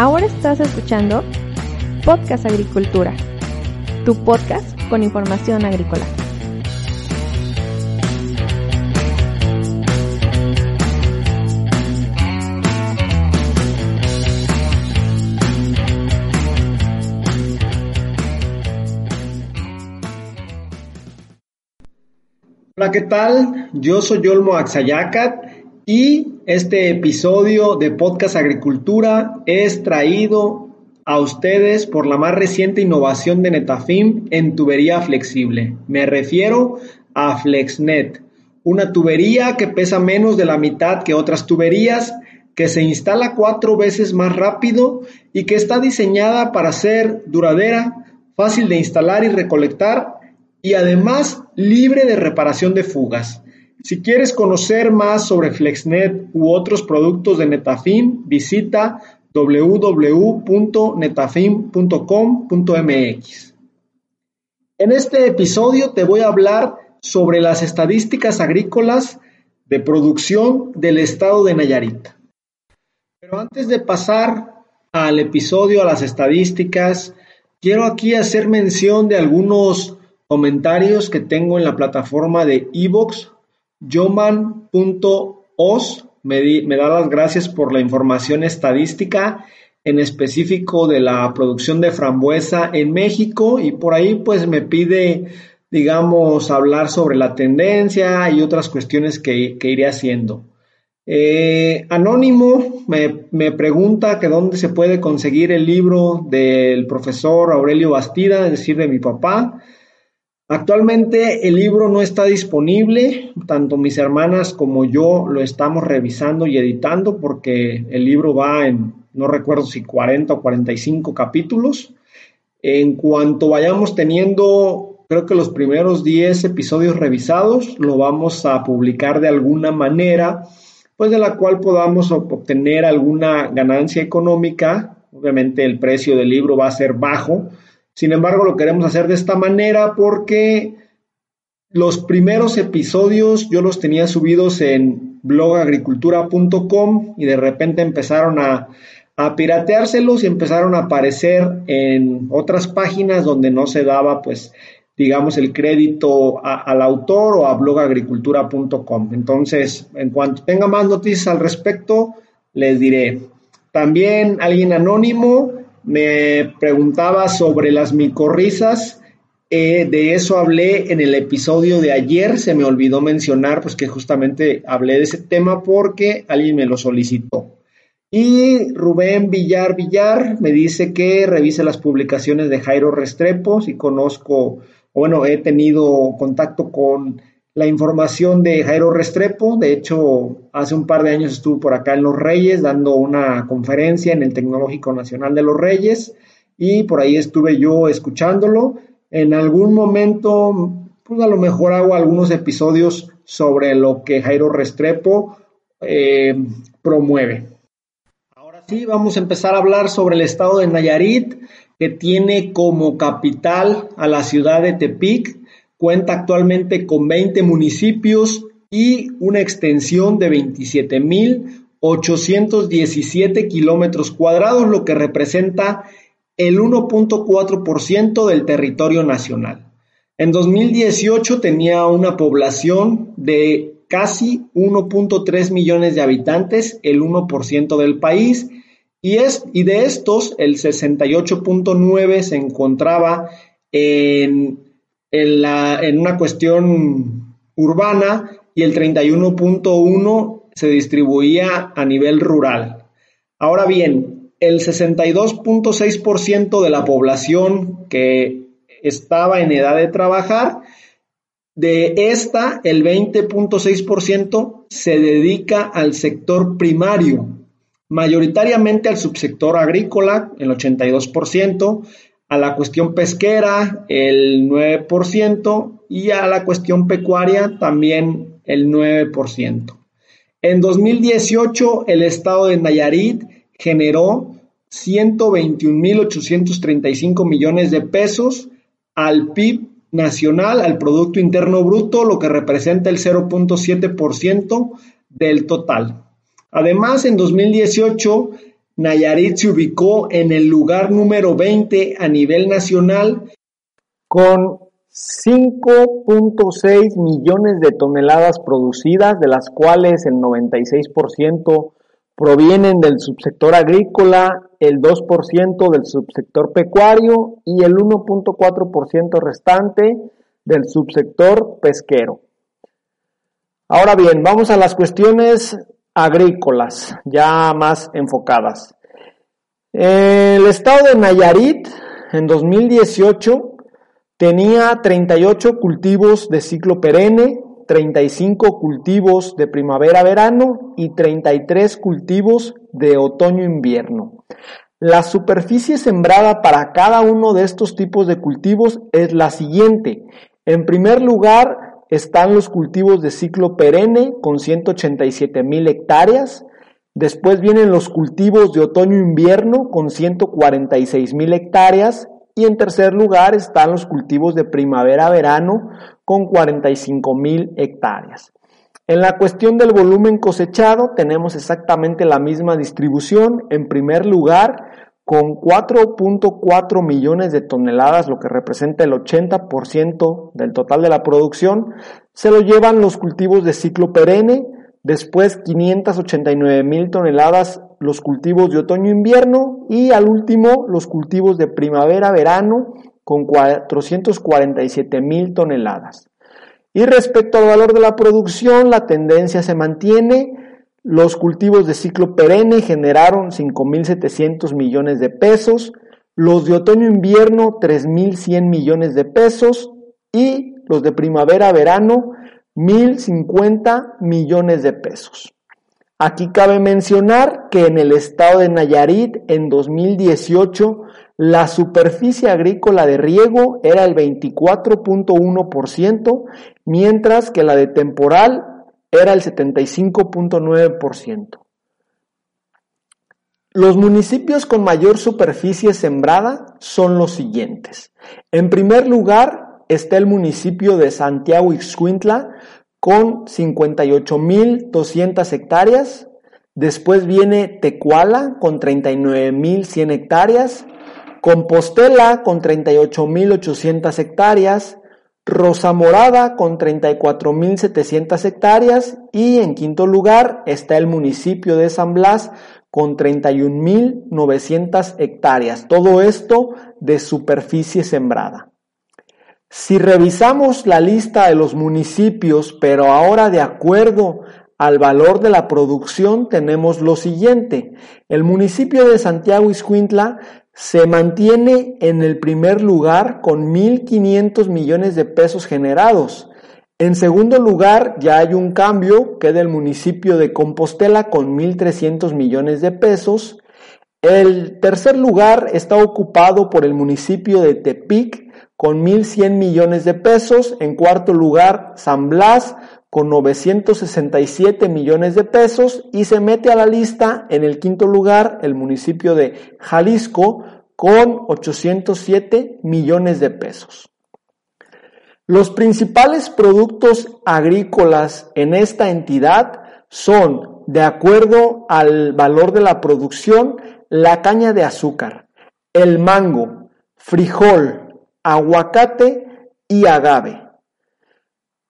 Ahora estás escuchando Podcast Agricultura, tu podcast con información agrícola. Hola, ¿qué tal? Yo soy Yolmo Axayacat y este episodio de Podcast Agricultura es traído a ustedes por la más reciente innovación de Netafim en tubería flexible. Me refiero a FlexNet, una tubería que pesa menos de la mitad que otras tuberías, que se instala cuatro veces más rápido y que está diseñada para ser duradera, fácil de instalar y recolectar y además libre de reparación de fugas. Si quieres conocer más sobre FlexNet u otros productos de Netafim, visita www.netafim.com.mx. En este episodio te voy a hablar sobre las estadísticas agrícolas de producción del estado de Nayarit. Pero antes de pasar al episodio, a las estadísticas, quiero aquí hacer mención de algunos comentarios que tengo en la plataforma de Evox Yoman.os me, da las gracias por la información estadística, en específico de la producción de frambuesa en México y por ahí pues me pide, digamos, hablar sobre la tendencia y otras cuestiones que, iré haciendo. Eh, Anónimo me, me, pregunta que dónde se puede conseguir el libro del profesor Aurelio Bastida, es decir, de mi papá. Actualmente el libro no está disponible, tanto mis hermanas como yo lo estamos revisando y editando porque el libro va en, no recuerdo si 40 o 45 capítulos. En cuanto vayamos teniendo, creo que los primeros 10 episodios revisados, lo vamos a publicar de alguna manera, pues de la cual podamos obtener alguna ganancia económica. Obviamente el precio del libro va a ser bajo, sin embargo, lo queremos hacer de esta manera porque los primeros episodios yo los tenía subidos en blogagricultura.com y de repente empezaron a, pirateárselos y empezaron a aparecer en otras páginas donde no se daba pues digamos el crédito al autor o a blogagricultura.com. Entonces, en cuanto tenga más noticias al respecto, les diré. También alguien anónimo me preguntaba sobre las micorrizas. Eh, de eso hablé en el episodio de ayer. Se me olvidó mencionar, pues que justamente hablé de ese tema porque alguien me lo solicitó. Y Rubén Villar Villar me dice que revise las publicaciones de Jairo Restrepo, si conozco, bueno, he tenido contacto con la información de Jairo Restrepo. De hecho, hace un par de años estuvo por acá en Los Reyes dando una conferencia en el Tecnológico Nacional de Los Reyes y por ahí estuve yo escuchándolo. En algún momento, pues a lo mejor hago algunos episodios sobre lo que Jairo Restrepo eh, promueve. Ahora sí, vamos a empezar a hablar sobre el estado de Nayarit, que tiene como capital a la ciudad de Tepic, Cuenta actualmente con 20 municipios y una extensión de 27.817 kilómetros cuadrados, lo que representa el 1.4% del territorio nacional. En 2018 tenía una población de casi 1.3 millones de habitantes, el 1% del país, y, es, y de estos el 68.9 se encontraba en en, una cuestión urbana y el 31.1 se distribuía a nivel rural. Ahora bien, el 62.6% de la población que estaba en edad de trabajar, de esta, el 20.6% se dedica al sector primario, mayoritariamente al subsector agrícola, el 82%, a la cuestión pesquera el 9% y a la cuestión pecuaria también el 9%. En 2018 el estado de Nayarit generó 121.835 millones de pesos al PIB nacional, al Producto Interno Bruto, lo que representa el 0.7% del total. Además, en 2018 Nayarit se ubicó en el lugar número 20 a nivel nacional con 5.6 millones de toneladas producidas, de las cuales el 96% provienen del subsector agrícola, el 2% del subsector pecuario y el 1.4% restante del subsector pesquero. Ahora bien, vamos a las cuestiones agrícolas, ya más enfocadas. El estado de Nayarit en 2018 tenía 38 cultivos de ciclo perenne, 35 cultivos de primavera-verano y 33 cultivos de otoño-invierno. La superficie sembrada para cada uno de estos tipos de cultivos es la siguiente. En primer lugar, están los cultivos de ciclo perenne con 187 mil hectáreas. Después vienen los cultivos de otoño-invierno con 146 mil hectáreas. Y en tercer lugar están los cultivos de primavera-verano con 45 mil hectáreas. En la cuestión del volumen cosechado tenemos exactamente la misma distribución. En primer lugar, con 4.4 millones de toneladas, lo que representa el 80% del total de la producción, se lo llevan los cultivos de ciclo perenne, después 589 mil toneladas los cultivos de otoño-invierno y al último los cultivos de primavera-verano con 447 mil toneladas. Y respecto al valor de la producción, la tendencia se mantiene los cultivos de ciclo perenne generaron 5.700 millones de pesos, los de otoño-invierno 3.100 millones de pesos y los de primavera-verano 1.050 millones de pesos. Aquí cabe mencionar que en el estado de Nayarit en 2018 la superficie agrícola de riego era el 24.1%, mientras que la de temporal era el 75.9%. Los municipios con mayor superficie sembrada son los siguientes. En primer lugar está el municipio de Santiago Ixcuintla con 58.200 hectáreas. Después viene Tecuala con 39.100 hectáreas. Compostela con 38.800 hectáreas. Rosa Morada con 34.700 hectáreas y en quinto lugar está el municipio de San Blas con 31.900 hectáreas. Todo esto de superficie sembrada. Si revisamos la lista de los municipios, pero ahora de acuerdo al valor de la producción, tenemos lo siguiente. El municipio de Santiago Iscuintla se mantiene en el primer lugar con 1.500 millones de pesos generados. En segundo lugar, ya hay un cambio, queda el municipio de Compostela con 1.300 millones de pesos. El tercer lugar está ocupado por el municipio de Tepic con 1.100 millones de pesos. En cuarto lugar, San Blas con 967 millones de pesos y se mete a la lista en el quinto lugar el municipio de Jalisco con 807 millones de pesos. Los principales productos agrícolas en esta entidad son, de acuerdo al valor de la producción, la caña de azúcar, el mango, frijol, aguacate y agave.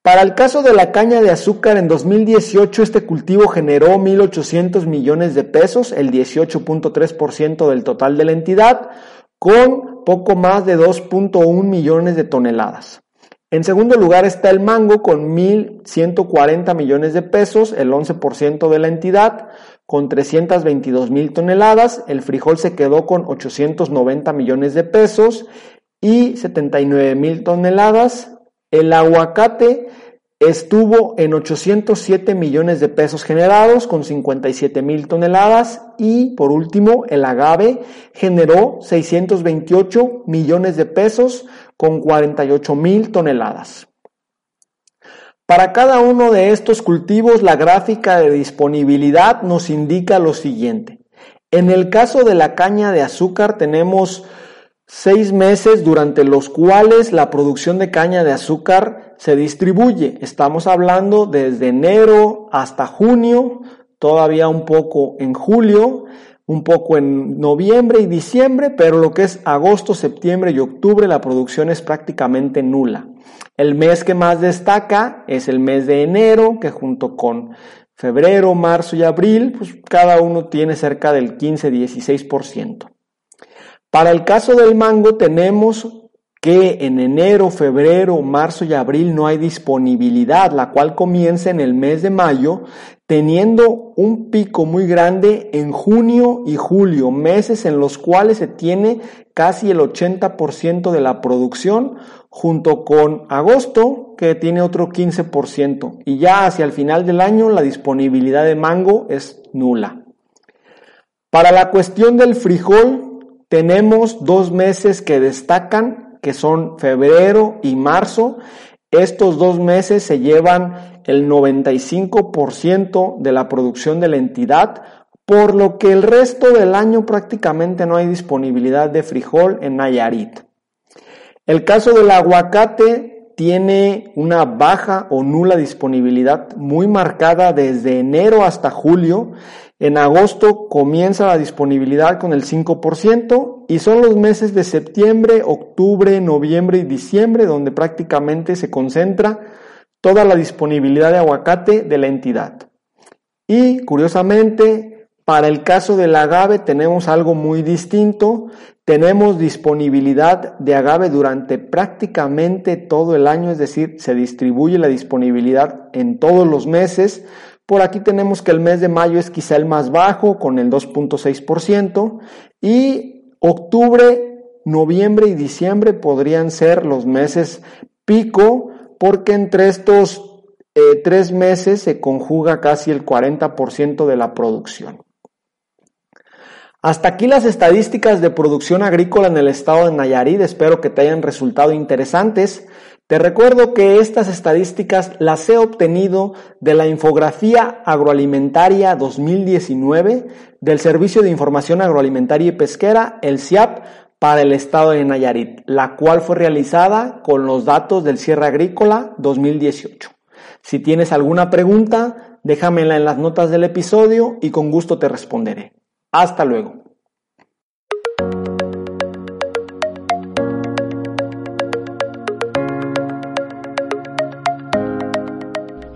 Para el caso de la caña de azúcar, en 2018 este cultivo generó 1.800 millones de pesos, el 18.3% del total de la entidad, con poco más de 2.1 millones de toneladas. En segundo lugar está el mango con 1.140 millones de pesos, el 11% de la entidad, con 322 mil toneladas. El frijol se quedó con 890 millones de pesos y 79 mil toneladas. El aguacate estuvo en 807 millones de pesos generados con 57 mil toneladas y por último el agave generó 628 millones de pesos con 48 mil toneladas. Para cada uno de estos cultivos la gráfica de disponibilidad nos indica lo siguiente. En el caso de la caña de azúcar tenemos seis meses durante los cuales la producción de caña de azúcar se distribuye. Estamos hablando desde enero hasta junio, todavía un poco en julio, un poco en noviembre y diciembre, pero lo que es agosto, septiembre y octubre la producción es prácticamente nula. El mes que más destaca es el mes de enero, que junto con febrero, marzo y abril, pues cada uno tiene cerca del 15-16%. Para el caso del mango tenemos que en enero, febrero, marzo y abril no hay disponibilidad, la cual comienza en el mes de mayo, teniendo un pico muy grande en junio y julio, meses en los cuales se tiene casi el 80% de la producción, junto con agosto, que tiene otro 15%, y ya hacia el final del año la disponibilidad de mango es nula. Para la cuestión del frijol, tenemos dos meses que destacan que son febrero y marzo. Estos dos meses se llevan el 95% de la producción de la entidad, por lo que el resto del año prácticamente no hay disponibilidad de frijol en Nayarit. El caso del aguacate tiene una baja o nula disponibilidad muy marcada desde enero hasta julio en agosto comienza la disponibilidad con el 5% y son los meses de septiembre, octubre, noviembre y diciembre donde prácticamente se concentra toda la disponibilidad de aguacate de la entidad. Y curiosamente, para el caso del agave tenemos algo muy distinto. Tenemos disponibilidad de agave durante prácticamente todo el año, es decir, se distribuye la disponibilidad en todos los meses por aquí tenemos que el mes de mayo es quizá el más bajo con el 2.6% y octubre, noviembre y diciembre podrían ser los meses pico porque entre estos eh, tres meses se conjuga casi el 40% de la producción. Hasta aquí las estadísticas de producción agrícola en el estado de Nayarit. Espero que te hayan resultado interesantes. Te recuerdo que estas estadísticas las he obtenido de la Infografía Agroalimentaria 2019 del Servicio de Información Agroalimentaria y Pesquera, el CIAP, para el estado de Nayarit, la cual fue realizada con los datos del cierre agrícola 2018. Si tienes alguna pregunta, déjamela en las notas del episodio y con gusto te responderé. Hasta luego.